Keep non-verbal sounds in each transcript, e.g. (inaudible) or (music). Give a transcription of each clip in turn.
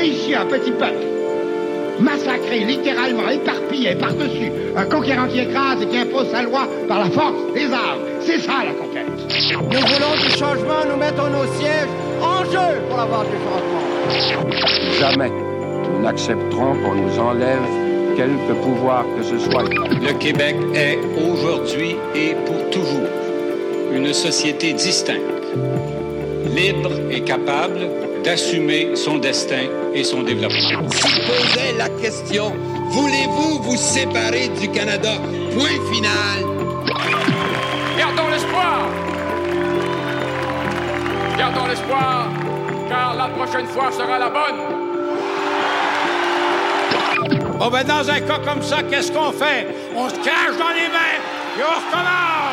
Et ici, un petit peuple, massacré, littéralement éparpillé par-dessus, un conquérant qui écrase et qui impose sa loi par la force des armes. C'est ça la conquête. Nous voulons du changement, nous mettons nos sièges en jeu pour avoir du changement. Jamais nous n'accepterons qu'on nous enlève quelque pouvoir que ce soit. Le Québec est aujourd'hui et pour toujours une société distincte, libre et capable d'assumer son destin et son développement. Se posait la question, voulez-vous vous séparer du Canada? Point final. Gardons l'espoir. Gardons l'espoir, car la prochaine fois sera la bonne. Bon, ben, dans un cas comme ça, qu'est-ce qu'on fait? On se cache dans les mains et on recommence!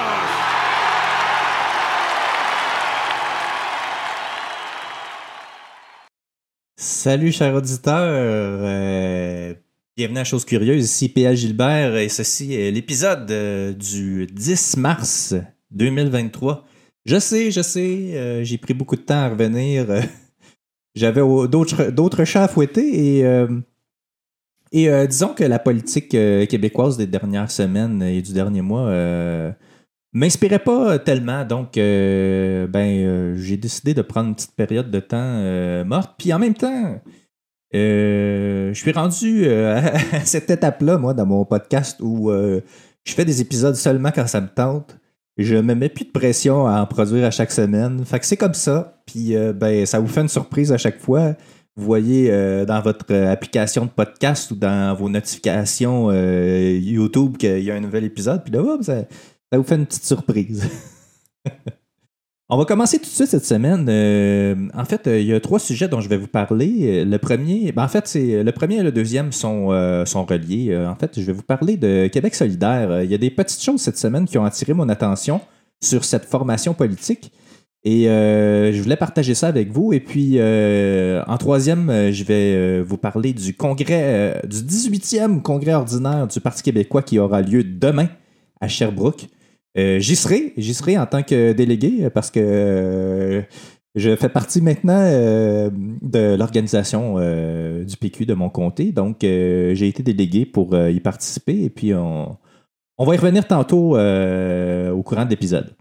Salut, chers auditeurs. Euh, bienvenue à Chose Curieuse. Ici PA Gilbert et ceci est l'épisode euh, du 10 mars 2023. Je sais, je sais, euh, j'ai pris beaucoup de temps à revenir. (laughs) J'avais au- d'autres chats à fouetter et, et disons que la politique québécoise des dernières semaines et du dernier mois m'inspirait pas tellement. Donc, euh, ben, euh, j'ai décidé de prendre une petite période de temps euh, morte. Puis en même temps, je suis rendu (laughs) à cette étape-là, moi, dans mon podcast où je fais des épisodes seulement quand ça me tente. Je me mets plus de pression à en produire à chaque semaine. Fait que c'est comme ça. Puis ben, ça vous fait une surprise à chaque fois. Vous voyez dans votre application de podcast ou dans vos notifications YouTube qu'il y a un nouvel épisode. Puis là, hop, ça, ça vous fait une petite surprise. (laughs) On va commencer tout de suite cette semaine. Euh, en fait, euh, il y a trois sujets dont je vais vous parler. Euh, Le premier, ben, en fait, c'est le premier et le deuxième sont, sont reliés. En fait, je vais vous parler de Québec solidaire. Il y a des petites choses cette semaine qui ont attiré mon attention sur cette formation politique. Et je voulais partager ça avec vous. Et puis, en troisième, je vais vous parler du congrès, du 18e congrès ordinaire du Parti québécois qui aura lieu demain Sherbrooke. Euh, j'y serai, j'y serai en tant que délégué parce que euh, je fais partie maintenant euh, de l'organisation du PQ de mon comté. Donc, j'ai été délégué pour y participer et puis on, va y revenir tantôt au courant de l'épisode.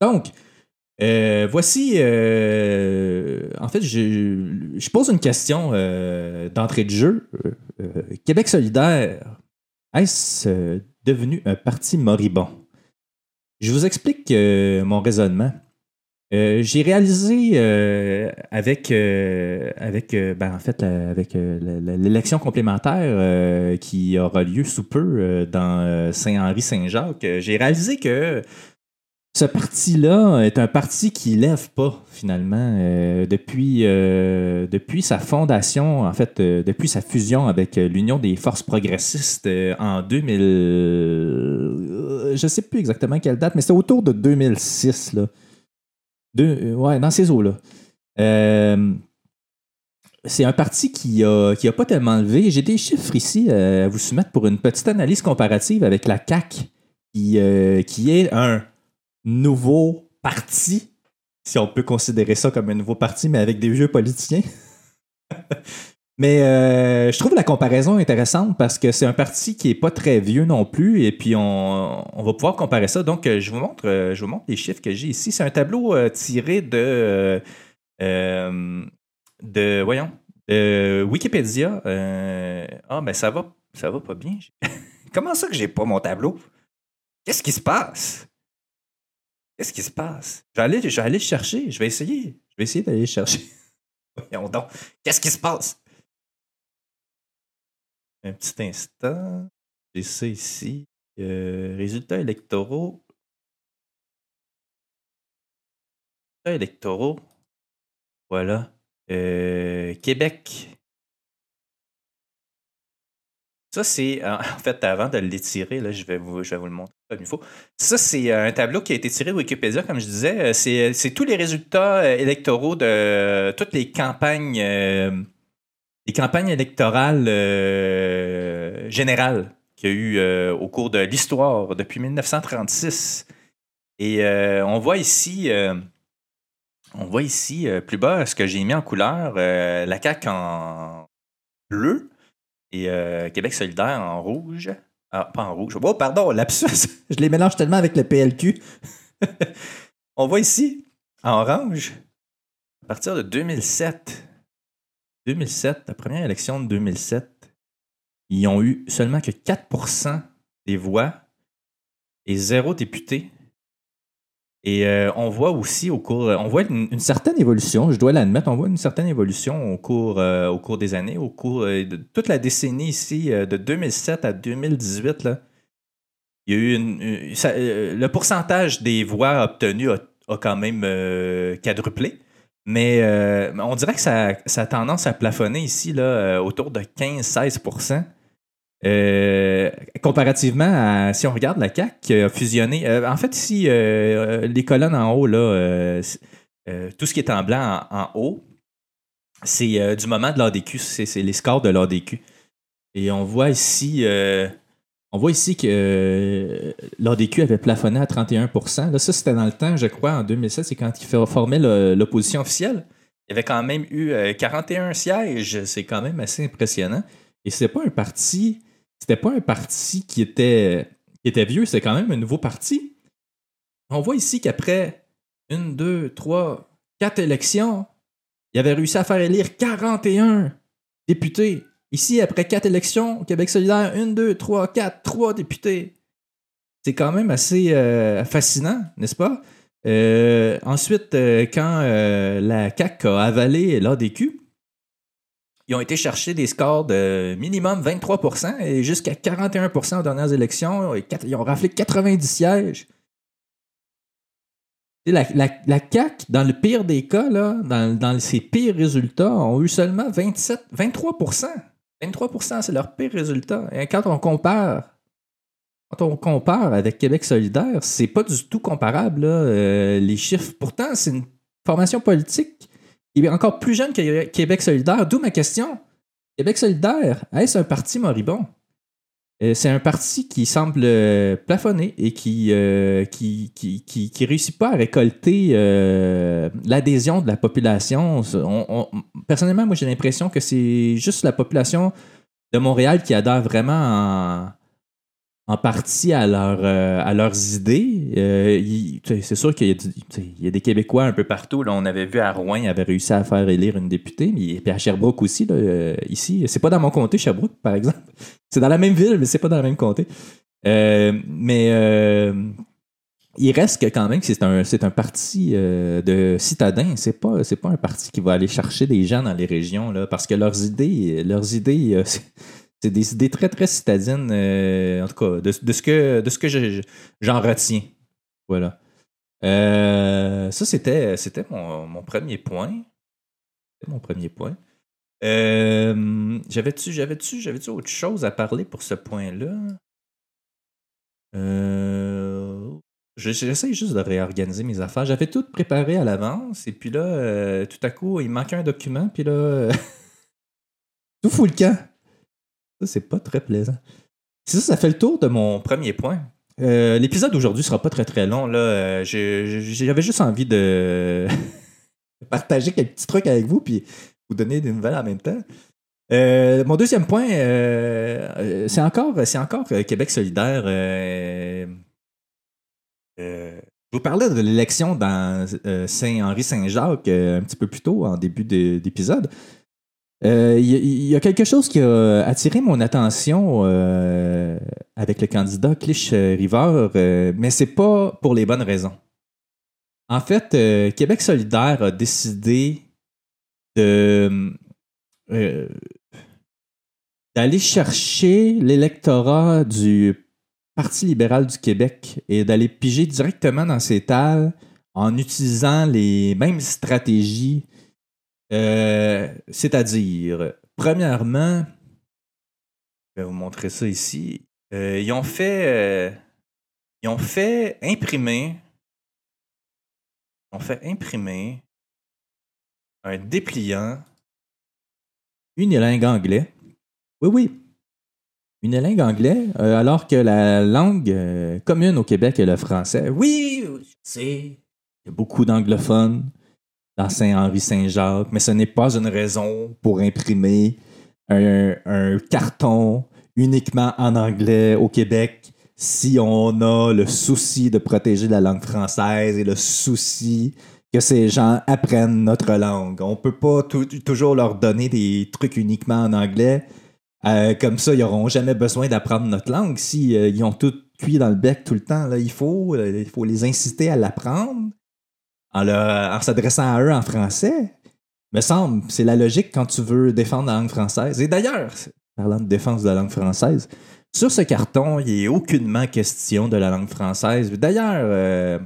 Donc, voici, en fait, je, pose une question d'entrée de jeu. Québec solidaire, est-ce euh, devenu un parti moribond? Je vous explique euh, mon raisonnement. Euh, j'ai réalisé avec, avec ben, en fait, avec l'élection complémentaire qui aura lieu sous peu dans Saint-Henri-Saint-Jacques, j'ai réalisé que ce parti-là est un parti qui lève pas finalement euh, depuis, euh, depuis sa fondation, en fait, euh, depuis sa fusion avec l'Union des forces progressistes en 2000. euh, je sais plus exactement quelle date, mais c'était autour de 2006 là. Ouais, dans ces eaux-là. Euh, c'est un parti qui a, qui a pas tellement levé. J'ai des chiffres ici à vous soumettre pour une petite analyse comparative avec la CAC, qui, qui est un nouveau parti, si on peut considérer ça comme un nouveau parti, mais avec des vieux politiciens. (laughs) mais euh, je trouve la comparaison intéressante parce que c'est un parti qui est pas très vieux non plus, et puis on, on va pouvoir comparer ça. Donc, je vous montre, euh, je vous montre les chiffres que j'ai ici. C'est un tableau euh, tiré de, de, voyons, de Wikipédia. Ah, ben ça va, ça va pas bien. (laughs) Comment ça que j'ai pas mon tableau? Qu'est-ce qui se passe? Qu'est-ce qui se passe? Je vais aller, je vais aller le chercher. Je vais essayer. Je vais essayer d'aller le chercher. (laughs) Voyons donc. Qu'est-ce qui se passe? Un petit instant. J'ai ça ici. Euh, résultats électoraux. Résultats électoraux. Voilà. Euh, Québec. Ça, c'est. (laughs) En fait, avant de l'étirer, là, je vais vous, je vais vous le montrer comme il faut. Ça, c'est euh, un tableau qui a été tiré de Wikipédia, comme je disais. Euh, C'est tous les résultats euh, électoraux de euh, toutes les campagnes, euh, les campagnes électorales euh, générales qu'il y a eu euh, au cours de l'histoire depuis 1936. Et euh, on voit ici, euh, On voit ici, euh, plus bas, ce que j'ai mis en couleur, euh, la CAQ en bleu et euh, Québec solidaire en rouge. Ah, pas en rouge. Oh, pardon, lapsus. (laughs) Je les mélange tellement avec le PLQ. (laughs) On voit ici, en orange, à partir de 2007. 2007, la première élection de 2007, ils ont eu seulement que 4% des voix et zéro député. Et euh, on voit aussi au cours, on voit une, certaine évolution, je dois l'admettre, on voit une certaine évolution au cours, euh, au cours des années, au cours euh, de toute la décennie ici, euh, de 2007 à 2018. Là, il y a eu euh, le pourcentage des voix obtenues a, quand même euh, quadruplé. Mais euh, on dirait que ça, ça a tendance à plafonner ici là, euh, autour de 15-16 euh, comparativement à si on regarde la CAC qui a fusionné. euh, en fait, ici, euh, les colonnes en haut, là, c'est- tout ce qui est en blanc en, haut, c'est du moment de l'ADQ, c'est c'est les scores de l'ADQ. Et on voit ici, on voit ici que l'ADQ avait plafonné à 31% Là, ça, c'était dans le temps, je crois, en 2007, c'est quand il formait l'opposition officielle. Il y avait quand même eu euh, 41 sièges. C'est quand même assez impressionnant. Et c'était pas un parti, c'était pas un parti qui était, qui était vieux, c'était quand même un nouveau parti. On voit ici qu'après une, deux, trois, quatre élections, il avait réussi à faire élire 41 députés. Ici, après quatre élections, Québec solidaire, une, deux, trois, quatre, trois députés. C'est quand même assez euh, fascinant, n'est-ce pas? Euh, ensuite, euh, quand la CAQ a avalé l'ADQ, ils ont été chercher des scores de minimum 23% et jusqu'à 41% aux dernières élections. Ils ont raflé 90 sièges. La, la, CAQ, dans le pire des cas, dans, ses pires résultats, ont eu seulement 27, 23% 23% c'est leur pire résultat. Et quand on compare quand on compare avec Québec solidaire, c'est pas du tout comparable, euh, les chiffres. Pourtant, c'est une formation politique qui est encore plus jeune que Québec solidaire. D'où ma question. Québec solidaire, est-ce un parti moribond? Euh, c'est un parti qui semble euh, plafonner et qui, euh, qui, qui réussit pas à récolter euh, l'adhésion de la population. On- on- personnellement, moi, j'ai l'impression que c'est juste la population de Montréal qui adhère vraiment en, partie à, leur, euh, à leurs idées. Euh, c'est sûr qu'il y, a des Québécois un peu partout. Là, on avait vu à Rouen, il avait réussi à faire élire une députée, mais, et puis à Sherbrooke aussi. Là, euh, ici, c'est pas dans mon comté, Sherbrooke, par exemple. (laughs) C'est dans la même ville, mais c'est pas dans le même comté. Euh, mais il reste que quand même que c'est un, un parti de citadins. C'est pas, pas un parti qui va aller chercher des gens dans les régions, là, parce que leurs idées, leurs idées, c'est, des idées très, très citadines, euh, en tout cas, de, de ce que, de ce que je- je- j'en retiens. Voilà. Euh, ça, c'était, c'était mon, mon premier point. C'était mon premier point. Euh, j'avais-tu, j'avais-tu, j'avais-tu autre chose à parler pour ce point-là? Je- J'essaie juste de réorganiser mes affaires. J'avais tout préparé à l'avance et puis là, tout à coup, il manquait un document, puis là, (laughs) tout fout le camp. Ça, c'est pas très plaisant. C'est ça, ça fait le tour de mon premier point. Euh, L'épisode d'aujourd'hui sera pas très très long. Là. Euh, J'avais juste envie de (laughs) partager quelques petits trucs avec vous puis vous donner des nouvelles en même temps. Euh, mon deuxième point, c'est encore, c'est encore Québec solidaire. je vous parlais de l'élection dans Saint-Henri-Saint-Jacques un petit peu plus tôt en début de- d'épisode. Euh, Il y, a- il quelque chose qui a attiré mon attention euh, avec le candidat Clich River, euh, mais c'est pas pour les bonnes raisons. En fait, euh, Québec solidaire a décidé euh, d'aller chercher l'électorat du Parti libéral du Québec et d'aller piger directement dans ses talles en utilisant les mêmes stratégies euh, c'est-à-dire, premièrement, je vais vous montrer ça ici. Euh, ils ont fait, euh, ils ont fait imprimer, ont fait imprimer un dépliant unilingue anglais. Oui, oui. Unilingue anglais, euh, alors que la langue commune au Québec est le français. Oui, je sais. Il y a beaucoup d'anglophones dans Saint-Henri-Saint-Jacques, mais ce n'est pas une raison pour imprimer un, carton uniquement en anglais au Québec si on a le souci de protéger la langue française et le souci que ces gens apprennent notre langue. On peut pas tou- toujours leur donner des trucs uniquement en anglais. Euh, comme ça, ils n'auront jamais besoin d'apprendre notre langue si euh, ont tout cuit dans le bec tout le temps. Euh, il faut les inciter à l'apprendre en, en s'adressant à eux en français. Me semble, c'est la logique quand tu veux défendre la langue française. Et d'ailleurs, parlant de défense de la langue française, sur ce carton, il n'est aucunement question de la langue française. D'ailleurs, euh,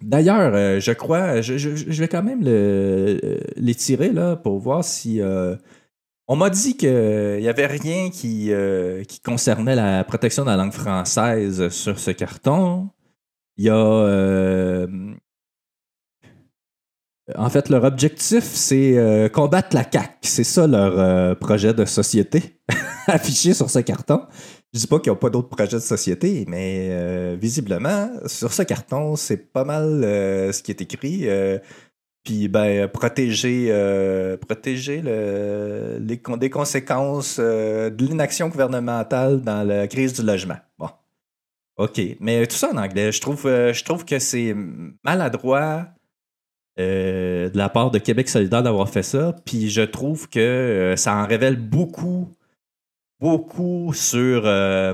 d'ailleurs, euh, je crois, je, je- vais quand même le- l'étirer pour voir si. euh, on m'a dit qu'il n'y avait rien qui, euh, qui concernait la protection de la langue française sur ce carton. Il y a. en fait, leur objectif, c'est euh, combattre la CAQ. C'est ça leur euh, projet de société (laughs) affiché sur ce carton. Je dis pas qu'ils n'ont pas d'autres projets de société, mais euh, visiblement, sur ce carton, c'est pas mal ce qui est écrit. puis, ben, protéger, protéger le- les, des conséquences de l'inaction gouvernementale dans la crise du logement. Bon. OK. Mais tout ça en anglais, je trouve, je trouve que c'est maladroit euh, de la part de Québec solidaire d'avoir fait ça. Puis je trouve que euh, ça en révèle beaucoup, beaucoup sur, euh,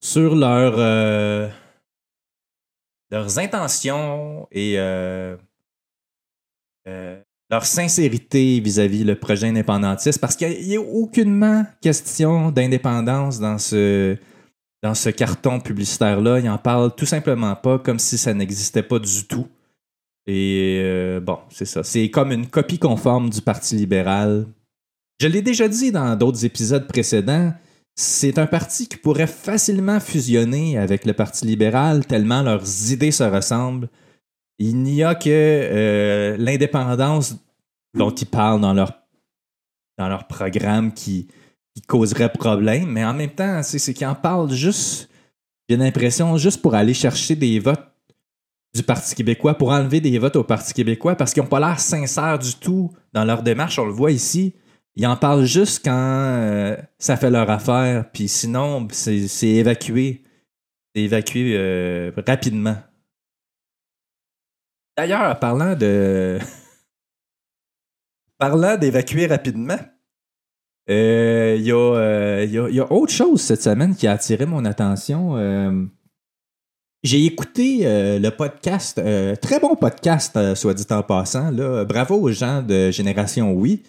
sur leur, leurs intentions et leur sincérité vis-à-vis le projet indépendantiste. Parce qu'il n'y a aucunement question d'indépendance dans ce, dans ce carton publicitaire-là. Ils en parlent tout simplement pas comme si ça n'existait pas du tout. Et euh, bon, c'est ça. C'est comme une copie conforme du Parti libéral. Je l'ai déjà dit dans d'autres épisodes précédents, c'est un parti qui pourrait facilement fusionner avec le Parti libéral tellement leurs idées se ressemblent. Il n'y a que euh, l'indépendance dont ils parlent dans leur, dans leur programme qui, qui causerait problème, mais en même temps, c'est qu'ils en parlent juste, j'ai l'impression, juste pour aller chercher des votes du Parti québécois, pour enlever des votes au Parti québécois, parce qu'ils n'ont pas l'air sincères du tout dans leur démarche. On le voit ici. Ils en parlent juste quand euh, ça fait leur affaire, puis sinon, c'est évacué. C'est évacué euh, rapidement. D'ailleurs, parlant de. (laughs) parlant d'évacuer rapidement, euh, il y, y a autre chose cette semaine qui a attiré mon attention. J'ai écouté euh, le podcast, euh, très bon podcast, euh, soit dit en passant. Là. Bravo aux gens de Génération Oui.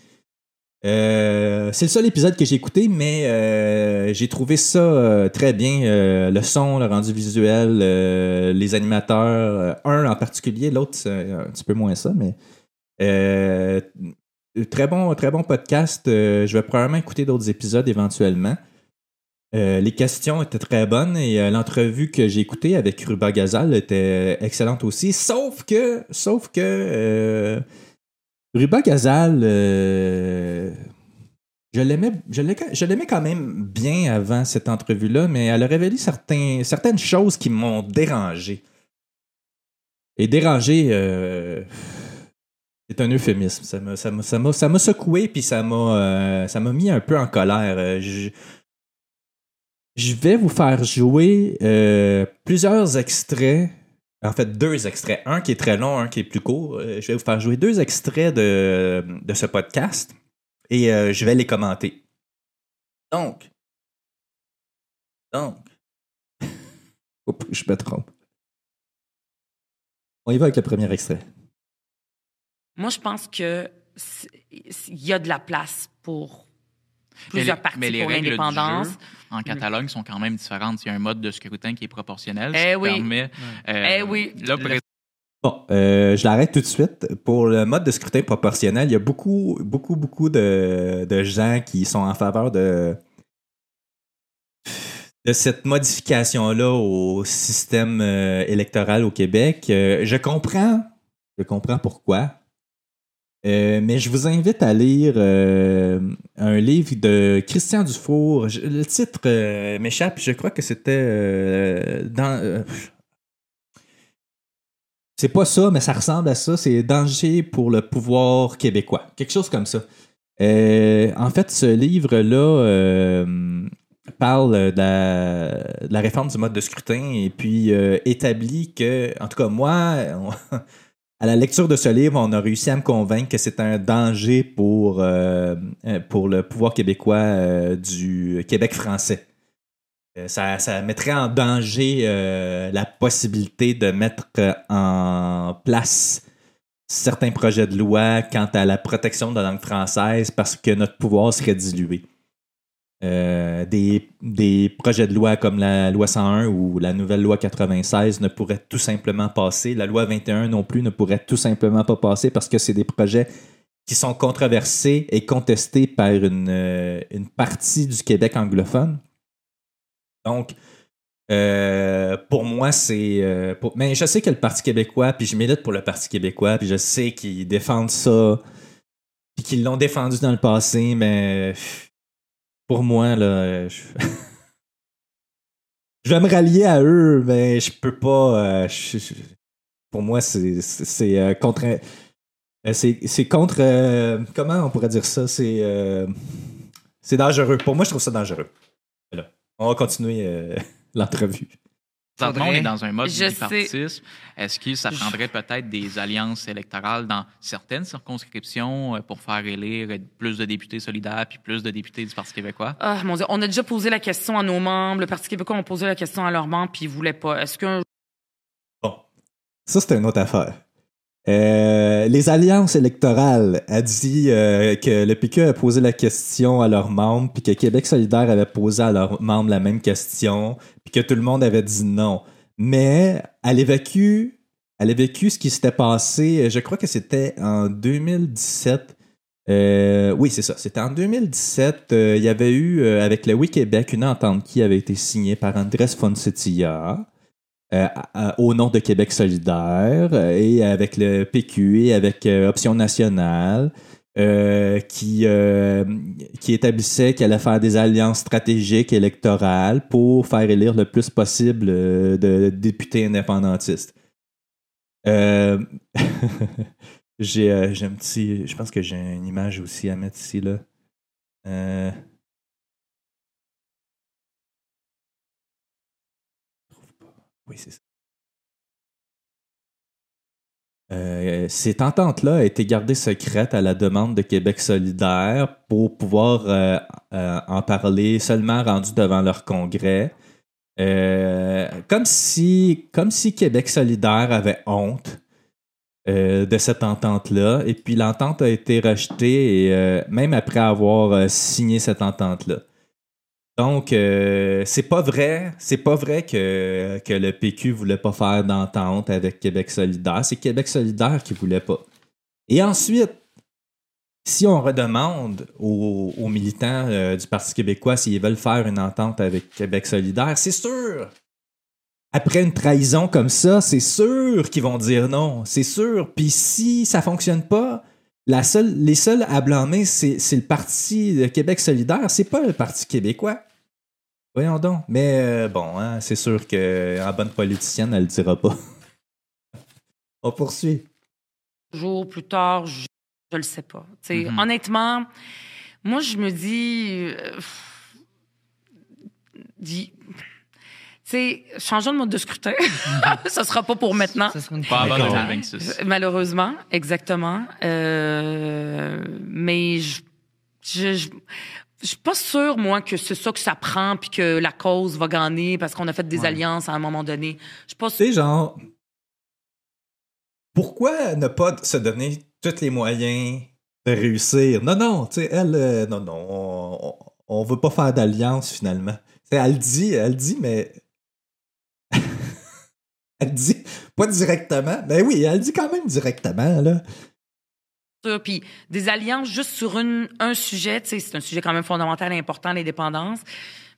C'est le seul épisode que j'ai écouté, mais j'ai trouvé ça très bien. Le son, le rendu visuel, les animateurs, un en particulier, l'autre c'est un petit peu moins ça, mais très bon, très bon podcast. Je vais probablement écouter d'autres épisodes éventuellement. Euh, les questions étaient très bonnes et euh, l'entrevue que j'ai écoutée avec Ruba Gazal était excellente aussi. Sauf que, sauf que euh, Ruba Gazal, je l'aimais, quand même bien avant cette entrevue-là, mais elle a révélé certaines choses qui m'ont dérangé. Et dérangé, c'est un euphémisme. Ça m'a, secoué puis ça m'a, mis un peu en colère. Je vais vous faire jouer euh, plusieurs extraits. En fait, deux extraits. Un qui est très long, un qui est plus court. Euh, je vais vous faire jouer deux extraits de, de ce podcast et euh, je vais les commenter. Donc. Donc. (laughs) Oups, je me trompe. On y va avec le premier extrait. Moi, je pense que il y a de la place pour plusieurs mais, partis mais les pour l'indépendance. en Catalogne sont quand même différentes. Il y a un mode de scrutin qui est proportionnel. Eh oui. permet, euh, Eh oui. Là, Le- pré- Bon, euh, je l'arrête tout de suite. Pour le mode de scrutin proportionnel, il y a beaucoup, beaucoup, beaucoup de, de gens qui sont en faveur de, de cette modification-là au système euh, électoral au Québec. Euh, je comprends, je comprends pourquoi. Euh, mais je vous invite à lire euh, un livre de Christian Dufour. Le titre euh, m'échappe. Je crois que c'était dans. c'est pas ça, mais ça ressemble à ça. C'est danger pour le pouvoir québécois. Quelque chose comme ça. En fait, ce livre-là parle de la, réforme du mode de scrutin et puis établit que, en tout cas, moi, (laughs) à la lecture de ce livre, on a réussi à me convaincre que c'est un danger pour, euh, euh, pour le pouvoir québécois euh, du Québec français. Ça, ça mettrait en danger la possibilité de mettre en place certains projets de loi quant à la protection de la langue française parce que notre pouvoir serait dilué. Euh, des, projets de loi comme la loi 101 ou la nouvelle loi 96 ne pourraient tout simplement passer. La loi 21 non plus ne pourrait tout simplement pas passer parce que c'est des projets qui sont controversés et contestés par une, euh, partie du Québec anglophone. Donc, euh, pour moi, c'est. Mais je sais que le Parti québécois, puis je milite pour le Parti québécois, puis je sais qu'ils défendent ça, puis qu'ils l'ont défendu dans le passé, mais pour moi, là, je... (laughs) je vais me rallier à eux, mais je peux pas. euh, Pour moi, c'est euh, contre. euh, C'est contre. euh, comment on pourrait dire ça? C'est. euh, C'est dangereux. Pour moi, je trouve ça dangereux. Voilà. On va continuer euh, (laughs) l'entrevue. Présentement, on est dans un mode Je bipartisme. Est-ce que ça prendrait peut-être des alliances électorales dans certaines circonscriptions euh, pour faire élire plus de députés solidaires puis plus de députés du Parti québécois? Ah, mon Dieu, on a déjà posé la question à nos membres. Le Parti québécois a posé la question à leurs membres, puis ils voulaient pas. Est-ce qu'un Ça, c'est une autre affaire. Euh, les alliances électorales a dit euh, que le PQ a posé la question à leurs membres, puis que Québec solidaire avait posé à leurs membres la même question, puis que tout le monde avait dit non. Mais elle évacue, elle ce qui s'était passé, je crois que c'était en 2017. Euh, oui, c'est ça. C'était en 2017. euh, il y avait eu, avec le Oui Québec, une entente qui avait été signée par Andrés Fonsettilla euh, au nom de Québec solidaire euh, et avec le PQ et avec euh, Option nationale qui, qui établissait qu'elle allait faire des alliances stratégiques électorales pour faire élire le plus possible de députés indépendantistes. (laughs) J'ai j'ai un petit. Je pense que j'ai une image aussi à mettre ici. Là. Oui, c'est ça. Euh, cette entente-là a été gardée secrète à la demande de Québec solidaire pour pouvoir euh, euh, en parler seulement rendu devant leur congrès. Comme, si, comme si Québec solidaire avait honte de cette entente-là. Et puis l'entente a été rejetée, et, même après avoir signé cette entente-là. Donc, euh, c'est pas vrai, c'est pas vrai que, le PQ voulait pas faire d'entente avec Québec solidaire. C'est Québec solidaire qui voulait pas. Et ensuite, si on redemande aux, aux militants euh, du Parti québécois s'ils veulent faire une entente avec Québec solidaire, c'est sûr. Après une trahison comme ça, c'est sûr qu'ils vont dire non. C'est sûr. Puis si ça fonctionne pas, la seule, les seuls à blâmer, c'est le Parti de Québec solidaire. C'est pas le Parti québécois. Voyons donc. Mais euh, bon, hein, c'est sûr qu'en bonne politicienne, elle le dira pas. (laughs) On poursuit. jours plus tard, je, je le sais pas. Mhm. Honnêtement, moi, je me dis. euh, dis- sais, changeons de mode de scrutin. (laughs) ça sera pas pour maintenant. Ça une Pas avant D'accord. 2026. Malheureusement, exactement. Euh, mais je, je, je, je suis pas sûre, moi, que c'est ça que ça prend puis que la cause va gagner parce qu'on a fait des Ouais. alliances à un moment donné. Je suis pas Tu sûre. sais, genre, pourquoi ne pas se donner tous les moyens de réussir? Non, non, tu sais, elle, euh, non, non, on, on, on veut pas faire d'alliance finalement. Elle dit, elle dit, mais. Elle dit, pas directement. Ben oui, elle dit quand même directement, là. Puis des alliances juste sur une, un sujet, c'est un sujet quand même fondamental et important, l'indépendance.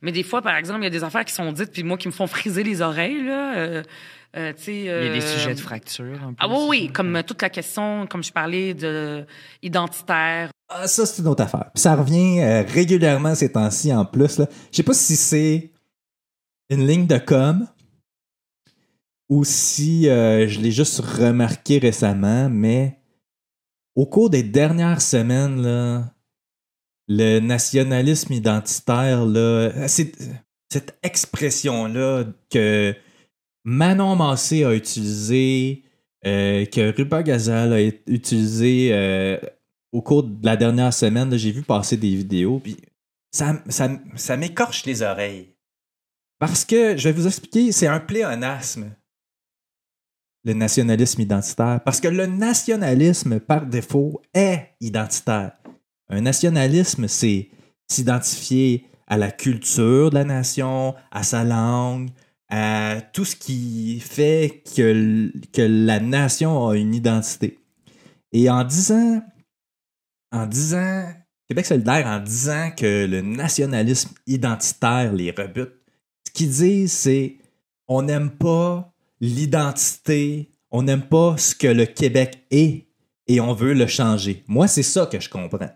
Mais des fois, par exemple, il y a des affaires qui sont dites, puis moi, qui me font friser les oreilles, là. Euh, euh, Il y a des euh, sujets de fracture. un peu Ah oui, oui, comme toute la question, comme je parlais, de identitaire. Ah, ça, c'est une autre affaire. Puis ça revient euh, régulièrement ces temps-ci en plus. Je sais pas si c'est une ligne de com ou si euh, je l'ai juste remarqué récemment, mais au cours des dernières semaines, là, le nationalisme identitaire, là, cette expression-là que Manon Massé a utilisée, euh, que Ruba Gazal a ut- utilisée euh, au cours de la dernière semaine, j'ai vu passer des vidéos, puis ça, ça, ça m'écorche les oreilles. Parce que, je vais vous expliquer, c'est un pléonasme, le nationalisme identitaire. Parce que le nationalisme, par défaut, est identitaire. Un nationalisme, c'est s'identifier à la culture de la nation, à sa langue, à tout ce qui fait que, que la nation a une identité. Et en disant, en disant, Québec solidaire, en disant que le nationalisme identitaire les rebute, ce qu'ils disent, c'est on n'aime pas l'identité, on n'aime pas ce que le Québec est et on veut le changer. Moi, c'est ça que je comprends.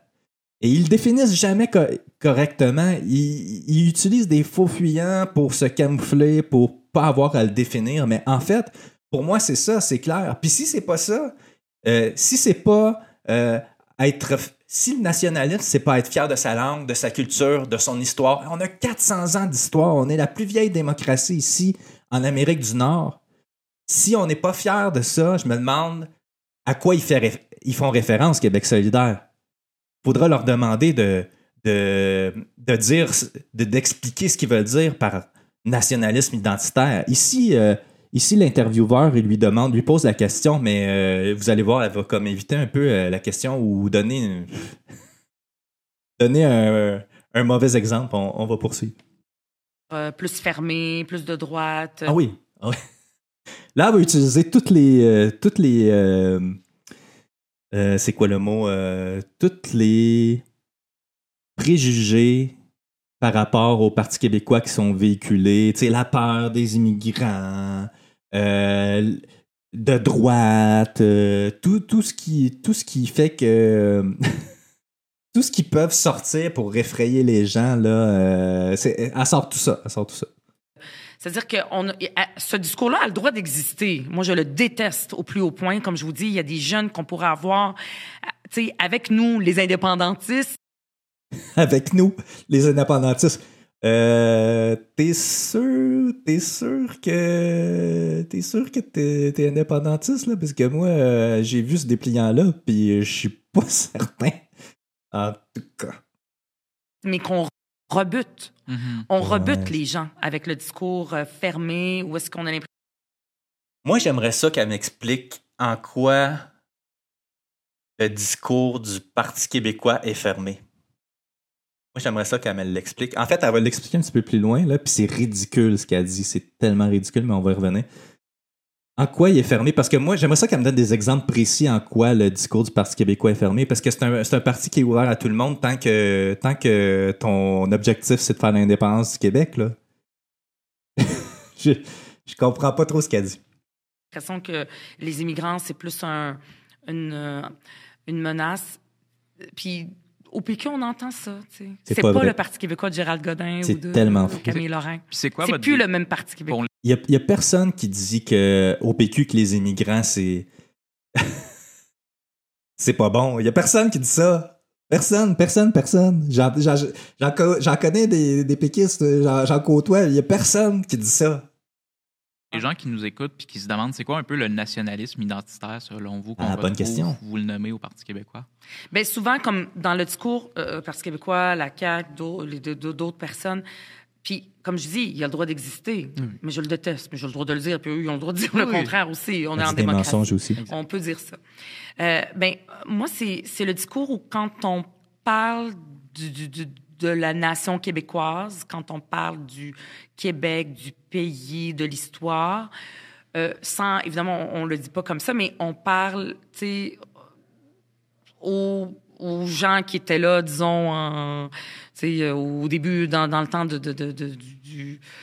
Et ils le définissent jamais co- correctement. Ils, ils utilisent des faux fuyants pour se camoufler, pour pas avoir à le définir. Mais en fait, pour moi, c'est ça, c'est clair. Puis si c'est pas ça, euh, si c'est pas euh, être. Si le nationalisme, c'est pas être fier de sa langue, de sa culture, de son histoire. On a 400 ans d'histoire. On est la plus vieille démocratie ici, en Amérique du Nord. Si on n'est pas fier de ça, je me demande à quoi ils, fait ils font référence, Québec solidaire faudra leur demander de, de, de dire, de- d'expliquer ce qu'ils veulent dire par nationalisme identitaire. Ici, euh, ici l'intervieweur, il lui demande, lui pose la question, mais euh, vous allez voir, elle va comme éviter un peu euh, la question ou donner, une- donner un, un mauvais exemple. On, on va poursuivre. Plus fermé, plus de droite. Ah oui. ah oui. Là, elle va utiliser toutes les. euh, toutes les euh, euh, c'est quoi le mot? Toutes les préjugés par rapport au Parti québécois qui sont véhiculés. Tu sais, la peur des immigrants, de droite, tout, tout, ce qui, tout ce qui fait que. (laughs) tout ce qui peuvent sortir pour effrayer les gens, là, elle sort tout ça. Elle sort tout ça. C'est-à-dire que on ce discours-là a le droit d'exister. Moi, je le déteste au plus haut point. Comme je vous dis, il y a des jeunes qu'on pourrait avoir, euh, tu sais, avec nous, les indépendantistes. (laughs) avec nous, les indépendantistes. Euh, t'es sûr, t'es sûr que t'es sûr que t'es, t'es indépendantiste là, parce que moi euh, j'ai vu ce dépliant là, puis je suis pas (laughs) certain. En tout cas, mais qu'on rebute. Mhm. On rebute Ouais. les gens avec le discours euh, fermé ou est-ce qu'on a l'impression moi j'aimerais ça qu'elle m'explique en quoi le discours du Parti québécois est fermé. Moi j'aimerais ça qu'elle me l'explique. En fait, elle va l'expliquer un petit peu plus loin là, puis c'est ridicule ce qu'elle dit, c'est tellement ridicule, mais on va y revenir. En quoi il est fermé? Parce que moi, j'aimerais ça qu'elle me donne des exemples précis en quoi le discours du Parti québécois est fermé. Parce que c'est un, un parti qui est ouvert à tout le monde tant que, ton objectif, c'est de faire l'indépendance du Québec. (laughs) Je, je comprends pas trop ce qu'elle dit. l'impression que les immigrants, c'est plus un, une, une menace. Puis au PQ, on entend ça. C'est pas pas, le Parti québécois de Gérald Godin C'est ou de tellement. Camille Laurent. Puis c'est quoi C'est plus le même Parti québécois. Il y a, il y a personne qui dit que au PQ que les immigrants, c'est. (laughs) c'est pas bon. Il y a personne qui dit ça. Personne, personne, personne. J'en, j'en- j'en co- j'en connais des, des péquistes, j'en, j'en côtoie. Il y a personne qui dit ça. Les gens qui nous écoutent puis qui se demandent c'est quoi un peu le nationalisme identitaire selon vous qu'on Ah, bonne question. vous le nommez au Parti québécois? Bien, souvent, comme dans le discours euh, Parti québécois, la CAQ, d'autres personnes, puis, comme je dis, il y a le droit d'exister, mais je le déteste, mais j'ai le droit de le dire, puis eux, ils ont le droit de dire le Oui. contraire aussi. On est Elle en des démocratie. mensonges aussi. On peut dire ça. Euh, ben, moi, c'est c'est le discours où quand on parle du, du- du- de la nation québécoise, quand on parle du Québec, du pays, de l'histoire, euh, sans, évidemment, on, on le dit pas comme ça, mais on parle, tu aux, gens qui étaient là, disons, euh, au début, dans, le temps de,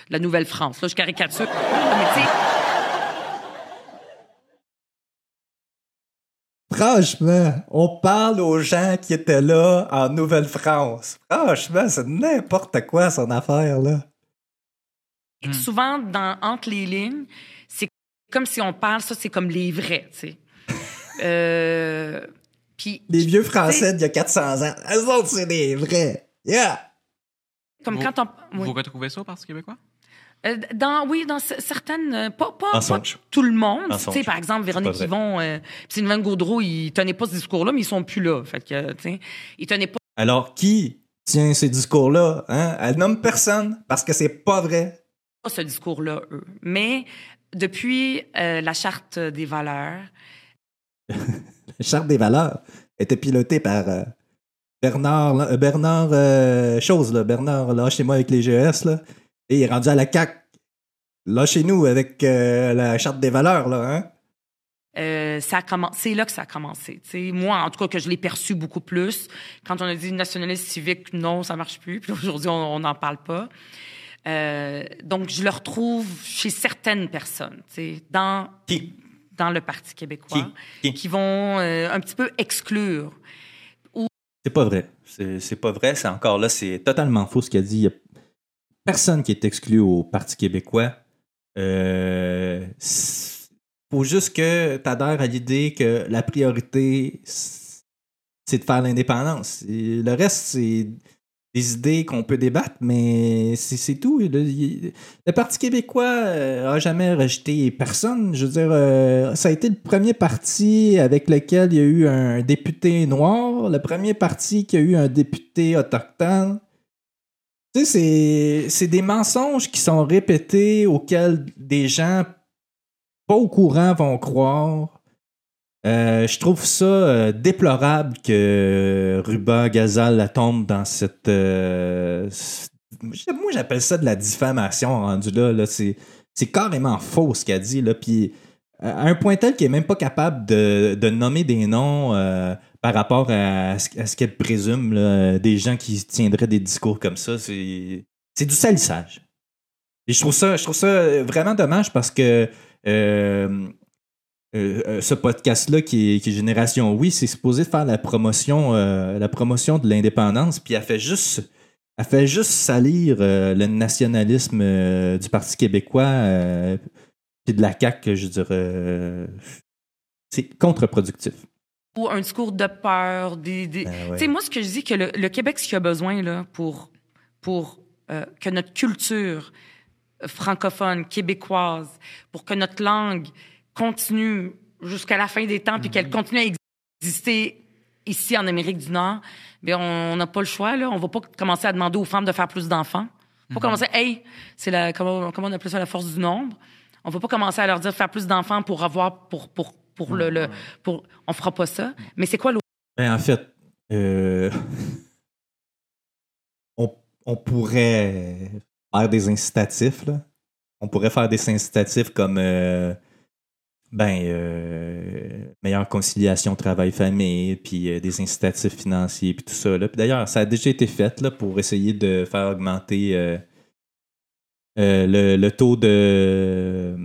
la Nouvelle-France. Là, je caricature tu sais, Franchement, on parle aux gens qui étaient là en Nouvelle-France. Franchement, c'est n'importe quoi son affaire, là. souvent, dans, entre les lignes, c'est Comme si on parle, ça, c'est comme les vrais, tu sais. (laughs) Euh, puis, Les vieux Français d'il y a 400 ans, eux autres, c'est des vrais. Yeah! Comme Vous- quand on. oui. Vous retrouvez ça au Parti québécois? Euh, dans, oui, dans certaines. euh, Pas, pas, pas tout le monde. Tu sais, par exemple, Véronique pas. Yvon, euh, Sylvain Gaudreau, ils tenaient pas ce discours-là, mais ils sont plus là. Fait que, tu sais, ils tenaient pas Alors, qui tient ces discours-là? Hein? Elle nomme personne parce que c'est pas vrai. ce discours-là, eux. Mais depuis euh, la charte des valeurs, (laughs) La charte des valeurs était pilotée par euh, Bernard, Bernard Chose, là. Bernard, là, chez moi avec les GES, là. Et il est rendu à la CAQ. Là, chez nous, avec euh, la charte des valeurs, là, hein? euh, ça a commencé, c'est là que ça a commencé. tu sais. Moi, en tout cas, que je l'ai perçu beaucoup plus. Quand on a dit nationaliste civique, non, ça marche plus. Puis aujourd'hui, on n'en parle pas. Euh, donc, je le retrouve chez certaines personnes, dans Qui? dans le Parti québécois, Qui? Qui? vont euh, un petit peu exclure. C'est pas vrai. C'est c'est pas vrai. C'est encore là, c'est totalement faux ce qu'il a dit. Personne qui est exclu au Parti québécois. Euh, faut juste que tu adhères à l'idée que la priorité, c'est de faire l'indépendance. Le reste, c'est des idées qu'on peut débattre, mais c'est tout. Le Parti québécois euh, a jamais rejeté personne. Je veux dire, euh, ça a été le premier parti avec lequel il y a eu un député noir, le premier parti qui a eu un député autochtone. Tu sais, c'est- des mensonges qui sont répétés auxquels des gens pas au courant vont croire. Euh, je trouve ça euh, déplorable que Ruba Gazal tombe dans cette. euh, moi, j'appelle ça de la diffamation rendu là. là. C'est, carrément faux ce qu'elle dit. Là. Puis, à un point tel qu'elle est même pas capable de, de nommer des noms par rapport à, ce, qu'elle présume, des gens qui tiendraient des discours comme ça. C'est, du salissage. Et je trouve ça, je trouve ça vraiment dommage parce que. euh, euh, euh, ce podcast-là qui est, Génération Oui, c'est supposé faire la promotion, euh, de l'indépendance, puis elle fait juste, salir euh, le nationalisme euh, du Parti québécois euh, puis de la CAQ, je dirais. euh, c'est contre-productif. Ou un discours de peur, des... des- ouais. Tu sais, moi, ce que je dis, que le, le Québec, ce qu'il a besoin là, pour, pour euh, que notre culture francophone, québécoise, pour que notre langue continue jusqu'à la fin des temps, puis qu'elle continue à exister ici en Amérique du Nord, bien, on n'a pas le choix. Là. On va pas commencer à demander aux femmes de faire plus d'enfants. On va pas commencer, hey, c'est la, comment, comment on appelle ça, la force du nombre? On va pas commencer à leur dire faire plus d'enfants pour avoir, pour, pour, pour le, le, pour, on fera pas ça. Mais c'est quoi l'autre? Ben, en fait, euh, on, on pourrait faire des incitatifs. Là. On pourrait faire des incitatifs comme euh, ben, euh, meilleure conciliation travail-famille, puis des incitatifs financiers, puis tout ça. Là. Puis d'ailleurs, ça a déjà été fait là, pour essayer de faire augmenter le, le taux de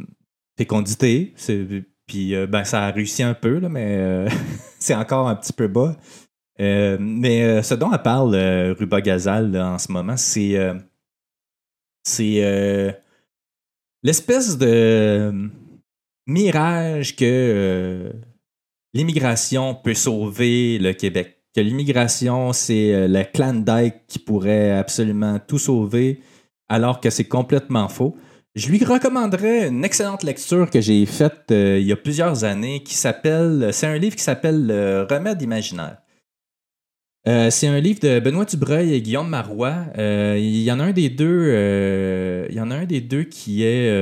fécondité. C'est- Puis euh, ben, ça a réussi un peu, là, mais euh, (laughs) c'est encore un petit peu bas. Euh, mais ce dont elle parle, Ruba Gazal, en ce moment, c'est c'est l'espèce de mirage que l'immigration peut sauver le Québec. Que l'immigration, c'est le clan Dyke qui pourrait absolument tout sauver, alors que c'est complètement faux. Je lui recommanderais une excellente lecture que j'ai faite euh, il y a plusieurs années qui s'appelle. C'est un livre qui s'appelle Le Remède imaginaire. Euh, c'est un livre de Benoît Dubreuil et Guillaume Marois. Euh, il y en a un des deux. il y en a un des deux qui est.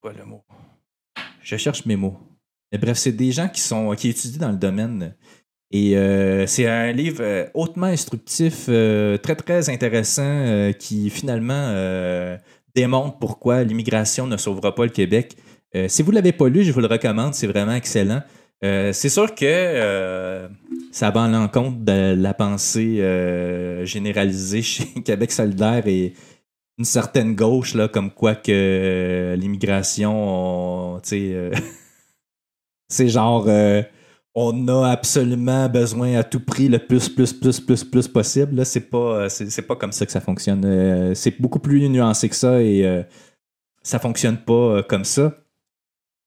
quoi le mot? Je cherche mes mots. Mais bref, c'est des gens qui sont qui étudient dans le domaine. Et euh, c'est un livre euh, hautement instructif, euh, très très intéressant, qui finalement démontre pourquoi l'immigration ne sauvera pas le Québec. Si vous ne l'avez pas lu, je vous le recommande, c'est vraiment excellent. C'est sûr que ça va à l'encontre de la pensée généralisée (laughs) chez Québec solidaire et une certaine gauche, là, comme quoi que l'immigration, (laughs) c'est genre, on a absolument besoin à tout prix le plus, plus, plus, plus, plus possible. Là, c'est pas, euh, c'est, pas comme ça que ça fonctionne. Euh, c'est beaucoup plus nuancé que ça et euh, ça fonctionne pas euh, comme ça.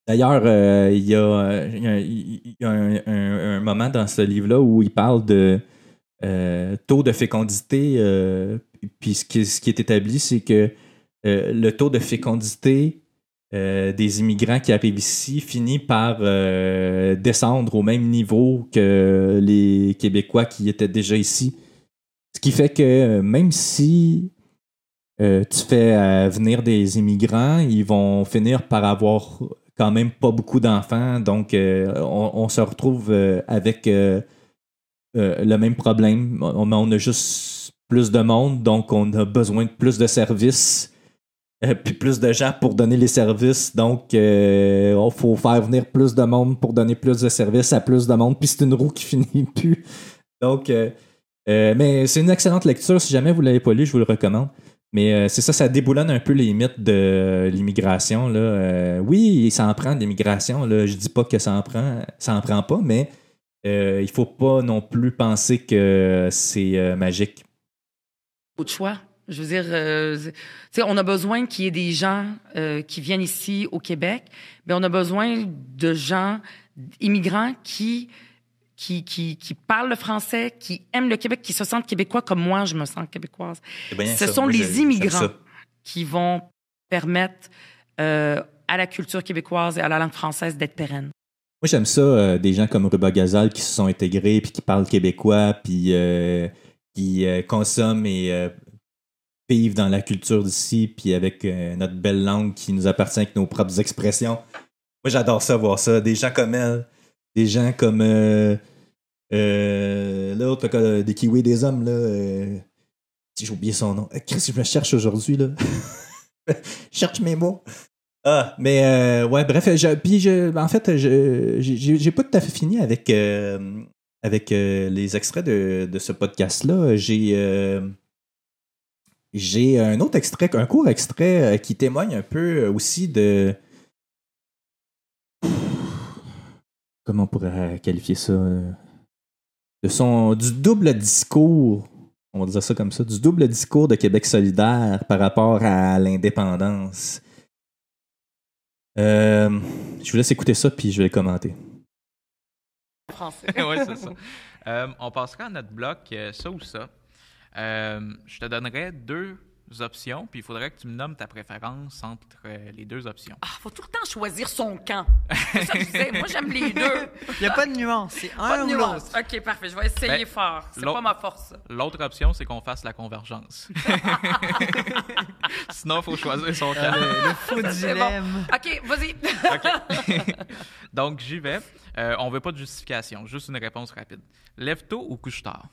D'ailleurs, il y a, un, moment dans ce livre-là où il parle de taux de fécondité. puis ce qui, ce qui est établi, c'est que le taux de fécondité euh, des immigrants qui arrivent ici finit par euh, descendre au même niveau que les Québécois qui étaient déjà ici. Ce qui fait que euh, même si tu fais venir des immigrants, ils vont finir par avoir quand même pas beaucoup d'enfants. Donc, on, se retrouve avec le même problème. On a juste plus de monde, donc on a besoin de plus de services. Euh, puis plus de gens pour donner les services. Donc, euh, il faut faire venir plus de monde pour donner plus de services à plus de monde. Puis c'est une roue qui (laughs) finit plus. Donc, euh, mais c'est une excellente lecture. Si jamais vous l'avez pas lu, je vous le recommande. Mais c'est ça, ça déboulonne un peu les mythes de l'immigration. oui, ça en prend de l'immigration. là. Je dis pas que ça en prend, ça en prend pas, mais il faut pas non plus penser que c'est magique. Autre choix. Je veux dire, euh, on a besoin qu'il y ait des gens euh, qui viennent ici au Québec, mais on a besoin de gens immigrants qui qui, qui, qui parlent le français, qui aiment le Québec, qui se sentent québécois comme moi, je me sens québécoise. Bien Ce ça. sont les immigrants qui vont permettre euh, à la culture québécoise et à la langue française d'être pérenne. Moi, j'aime ça, euh, des gens comme Ruba Gazal qui se sont intégrés, puis qui parlent québécois, puis euh, qui consomment et euh, vivent dans la culture d'ici, puis avec euh, notre belle langue qui nous appartient avec nos propres expressions. Moi, j'adore ça, voir ça. Des gens comme elle, des gens comme euh, euh, l'autre, des Kiwis des hommes, là. euh, si j'ai oublié son nom. Euh, Chris, je me cherche aujourd'hui, là. (laughs) Cherche mes mots. Ah, mais euh, ouais, bref, puis je, en fait, j'ai, pas tout à fait fini avec, euh, avec euh, les extraits de, de ce podcast-là. J'ai, euh, j'ai un autre extrait, un court extrait euh, qui témoigne un peu aussi de. Comment on pourrait qualifier ça euh, De son, du double discours, on va dire ça comme ça, du double discours de Québec solidaire par rapport à l'indépendance. Euh, je vous laisse écouter ça, puis je vais commenter. Français. (laughs) oui, c'est ça. Euh, on passera à notre bloc euh, ça ou ça? Euh, je te donnerai deux options, puis il faudrait que tu me nommes ta préférence entre euh, les deux options. Ah, faut tout le temps choisir son camp. C'est (laughs) ça que je disais. Moi, j'aime les deux. Il n'y a pas de nuance, c'est Pas un de ou l'autre. OK, parfait. Je vais essayer Ben, fort. C'est pas ma force. L'autre option, c'est qu'on fasse la convergence. (laughs) Sinon, il faut choisir son camp. Ah, le, faux dilemme. OK, vas-y. OK. (laughs) Donc, j'y vais. Euh, on veut pas de justification, juste une réponse rapide. Lève tôt ou couche tard?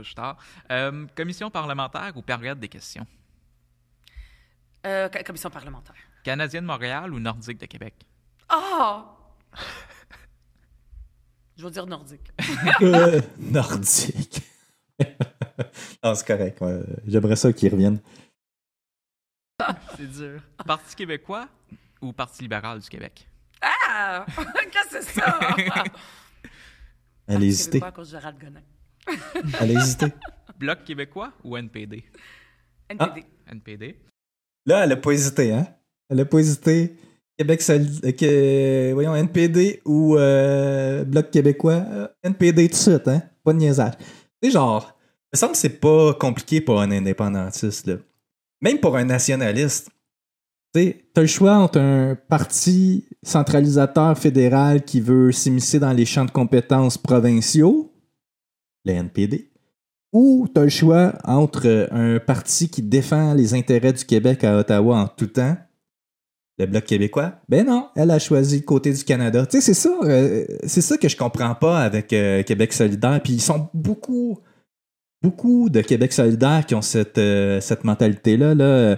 Couche tard. Euh, commission parlementaire ou période des questions? Euh, co- commission parlementaire. Canadien de Montréal ou Nordique de Québec? Ah! (laughs) Je vais dire nordique. Euh, (laughs) nordique. (laughs) non, c'est correct. ouais. J'aimerais ça qu'ils reviennent. C'est dur. Parti québécois ou Parti libéral du Québec? Ah! Qu'est-ce que c'est ça? Elle a hésité. Québécois à cause de Gérald Gonin. Elle a hésité. Bloc québécois ou NPD? NPD. NPD. Là, elle a pas hésité, hein? Elle a pas hésité. Québec solide. euh, que- voyons, NPD ou euh, Bloc québécois. Euh, NPD tout de suite, hein? Pas de niaisage. Tu sais, genre, il me semble que c'est pas compliqué pour un indépendantiste, là. Même pour un nationaliste. Tu sais, t'as le choix entre un parti centralisateur fédéral qui veut s'immiscer dans les champs de compétences provinciaux, le NPD, ou tu as le choix entre euh, un parti qui défend les intérêts du Québec à Ottawa en tout temps, le Bloc québécois? Ben non, elle a choisi le côté du Canada. Tu sais, c'est ça, euh, c'est ça que je comprends pas avec euh, Québec solidaire. Puis ils sont beaucoup, beaucoup de Québec solidaire qui ont cette, cette mentalité-là. Là.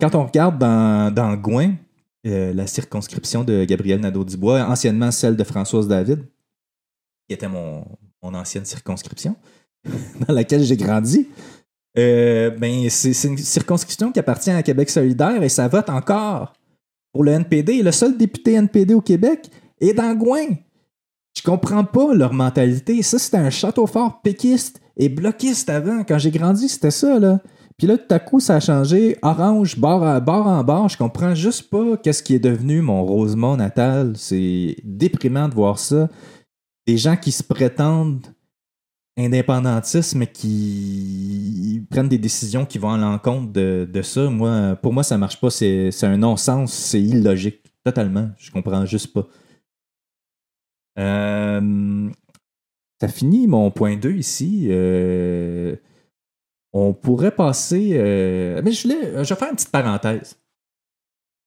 Quand on regarde dans, dans Gouin, euh, la circonscription de Gabriel Nadeau-Dubois, anciennement celle de Françoise David, qui était mon, mon ancienne circonscription, (laughs) dans laquelle j'ai grandi, euh, ben, c'est une circonscription qui appartient à Québec solidaire et ça vote encore pour le NPD. Le seul député NPD au Québec est dans Gouin. Je comprends pas leur mentalité. Ça, c'était un château fort péquiste et bloquiste avant. Quand j'ai grandi, c'était ça, là. Puis là, tout à coup, ça a changé. Orange, bord, à, bord en bord. Je comprends juste pas qu'est-ce qui est devenu mon Rosemont natal. C'est déprimant de voir ça. Des gens qui se prétendent indépendantistes, mais qui prennent des décisions qui vont à l'encontre de, ça. Moi, pour moi, ça marche pas. C'est c'est un non-sens. C'est illogique. Totalement. Je comprends juste pas. Euh, ça finit mon point 2 ici. Euh, on pourrait passer. euh, mais je voulais. Je vais faire une petite parenthèse.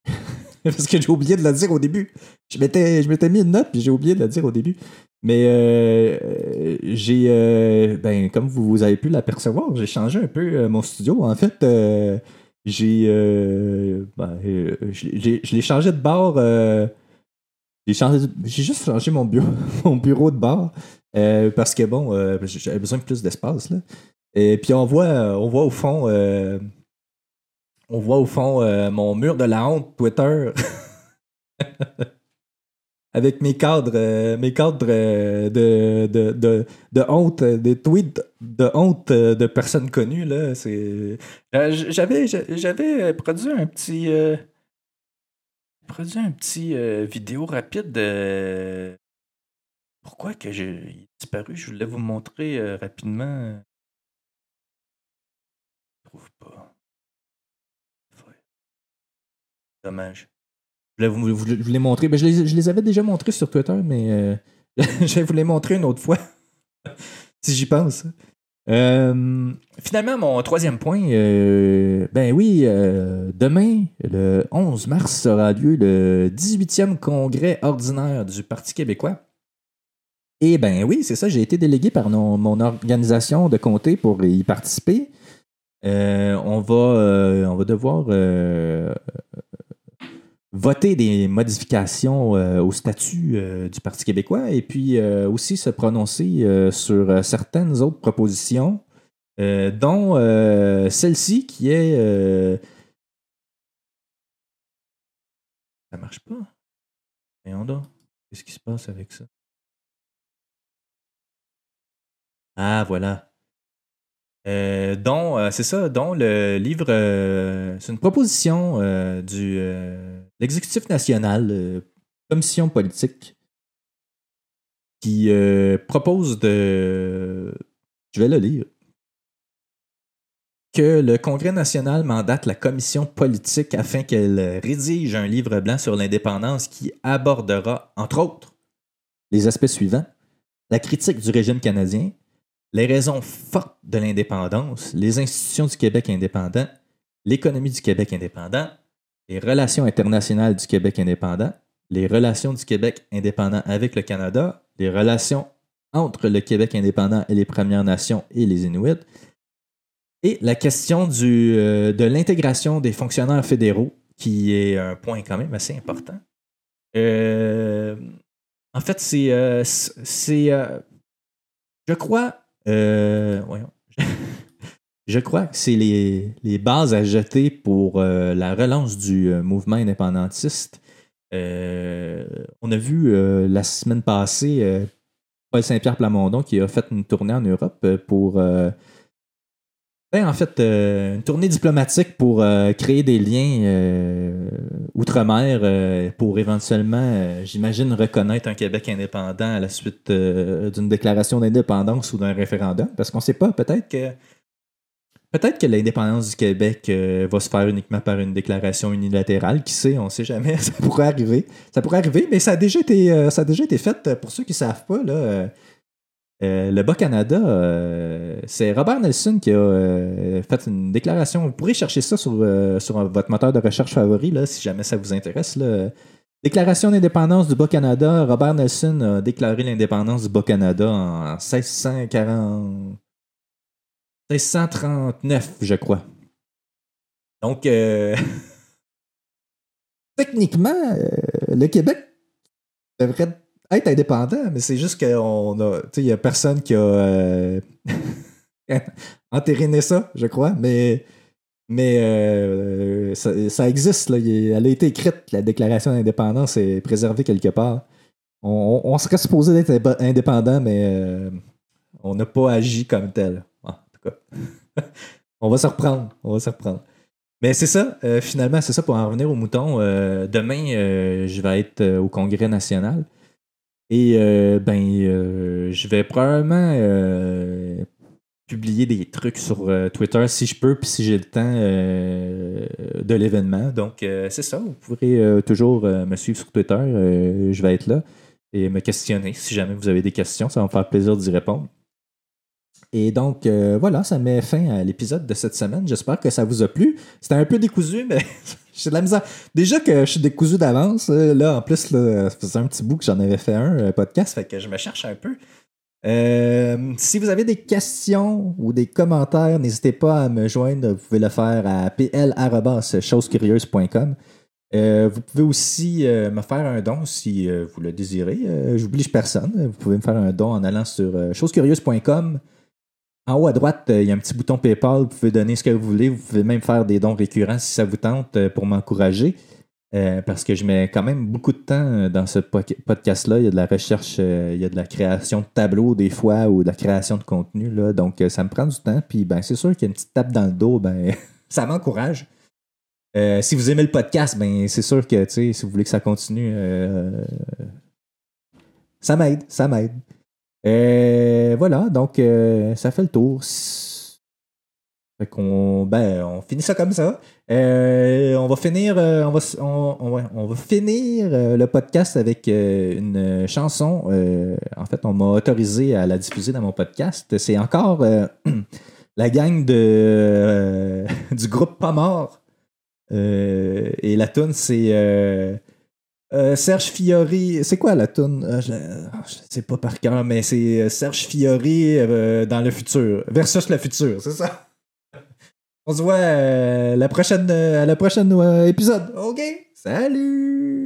(laughs) (laughs) Parce que j'ai oublié de la dire au début. Je m'étais, je m'étais mis une note puis j'ai oublié de la dire au début. Mais euh, euh, j'ai. euh, ben, comme vous, vous avez pu l'apercevoir, j'ai changé un peu mon studio. En fait, j'ai. ben, je l'ai- changé de euh, j'ai, changé, j'ai juste changé mon bureau, (laughs) mon bureau de euh, parce que bon, j'avais besoin de plus d'espace. Là. Et puis on voit, on voit au fond. On voit au fond euh, mon mur de la honte Twitter. (laughs) Avec mes cadres, euh, mes cadres euh, de, de, de, de honte, des tweets de honte de personnes connues. Là, J'avais, produit un petit. produit un petit vidéo rapide de. Pourquoi que j'ai disparu? Je voulais vous montrer rapidement. Dommage. Je voulais vous, vous les montrer. Ben, je, les, avais déjà montrés sur Twitter, mais euh, (laughs) je vais vous les montrer une autre fois. (laughs) si j'y pense. Euh, finalement, mon troisième point, euh, ben oui, demain, le 11 mars, aura lieu le 18e congrès ordinaire du Parti québécois. Et ben oui, c'est ça, j'ai été délégué par mon, organisation de comté pour y participer. On, va, on va devoir voter des modifications euh, au statut euh, du Parti québécois et puis euh, aussi se prononcer sur certaines autres propositions, dont celle-ci qui est... Ça marche pas. Voyons donc. Qu'est-ce qui se passe avec ça? Ah, voilà. Dont, c'est ça, dont le livre, c'est une proposition du l'exécutif national, euh, commission politique, qui euh, propose de, je vais le lire, que le Congrès national mandate la commission politique afin qu'elle rédige un livre blanc sur l'indépendance qui abordera, entre autres, les aspects suivants. La critique du régime canadien, les raisons fortes de l'indépendance, les institutions du Québec indépendant, l'économie du Québec indépendant, les relations internationales du Québec indépendant, les relations du Québec indépendant avec le Canada, les relations entre le Québec indépendant et les Premières Nations et les Inuits, et la question euh, de l'intégration des fonctionnaires fédéraux, qui est un point quand même assez important. Euh, en fait, c'est. euh, je crois. voyons. Je crois que c'est les, les bases à jeter pour euh, la relance du euh, mouvement indépendantiste. Euh, on a vu la semaine passée Paul Saint-Pierre Plamondon qui a fait une tournée en Europe pour. ben, en fait, une tournée diplomatique pour créer des liens outre-mer pour éventuellement, j'imagine, reconnaître un Québec indépendant à la suite d'une déclaration d'indépendance ou d'un référendum. Parce qu'on ne sait pas, peut-être que peut-être que l'indépendance du Québec euh, va se faire uniquement par une déclaration unilatérale. Qui sait, on ne sait jamais. (laughs) Ça pourrait arriver. Ça pourrait arriver, mais ça a déjà été, euh, ça a déjà été fait. euh, Pour ceux qui ne savent pas, là, le Bas-Canada, c'est Robert Nelson qui a fait une déclaration. Vous pourrez chercher ça sur, sur votre moteur de recherche favori, là, si jamais ça vous intéresse. là. Déclaration d'indépendance du Bas-Canada. Robert Nelson a déclaré l'indépendance du Bas-Canada en 1640... 1639, je crois. Donc, euh, (laughs) techniquement, euh, le Québec devrait être indépendant, mais c'est juste qu'il n'y a personne qui a euh, (laughs) entériné ça, je crois, mais, mais euh, ça, ça existe. Là. Il- Elle a été écrite, la déclaration d'indépendance est préservée quelque part. On, on serait supposé d'être indép- indépendant, mais on n'a pas agi comme tel. (laughs) On va se reprendre. On va se reprendre. Mais c'est ça, euh, finalement, c'est ça pour en revenir au mouton. Euh, demain, euh, je vais être au Congrès national. Et ben, je vais probablement publier des trucs sur Twitter si je peux, puis si j'ai le temps de l'événement. Donc, c'est ça. Vous pourrez toujours me suivre sur Twitter. Je vais être là et me questionner si jamais vous avez des questions. Ça va me faire plaisir d'y répondre. Et donc, euh, voilà, ça met fin à l'épisode de cette semaine. J'espère que ça vous a plu. C'était un peu décousu, mais (laughs) j'ai de la misère. Déjà que je suis décousu d'avance, euh, là, en plus, ça faisait un petit bout que j'en avais fait un euh, podcast, fait que je me cherche un peu. Si vous avez des questions ou des commentaires, n'hésitez pas à me joindre. Vous pouvez le faire à pl.chosecurieuse.com. Euh, vous pouvez aussi me faire un don si vous le désirez. J'oblige personne. Vous pouvez me faire un don en allant sur chosecurieuse.com. En haut à droite, euh, il y a un petit bouton PayPal. Vous pouvez donner ce que vous voulez. Vous pouvez même faire des dons récurrents si ça vous tente euh, pour m'encourager. Euh, parce que je mets quand même beaucoup de temps dans ce po- podcast-là. Il y a de la recherche, il y a de la création de tableaux des fois ou de la création de contenu. Là. Donc, ça me prend du temps. Puis, ben, c'est sûr qu'il y a une petite tape dans le dos. Ben, (laughs) ça m'encourage. Si vous aimez le podcast, ben, c'est sûr que si vous voulez que ça continue, ça m'aide. Ça m'aide. Euh, voilà, donc euh, ça fait le tour. Fait ben, on finit ça comme ça. Euh, on va finir, euh, on on, va, finir le podcast avec une chanson. En fait, on m'a autorisé à la diffuser dans mon podcast. C'est encore (clears throat) la gang (laughs) du groupe Pas Mort. Et la tune c'est euh, Serge Fiori. C'est quoi la tune Euh, Je je sais pas par cœur, mais c'est euh, Serge Fiori euh, dans le futur. Versus le futur, c'est ça? (laughs) On se voit la prochaine, à la prochaine épisode. OK? Salut!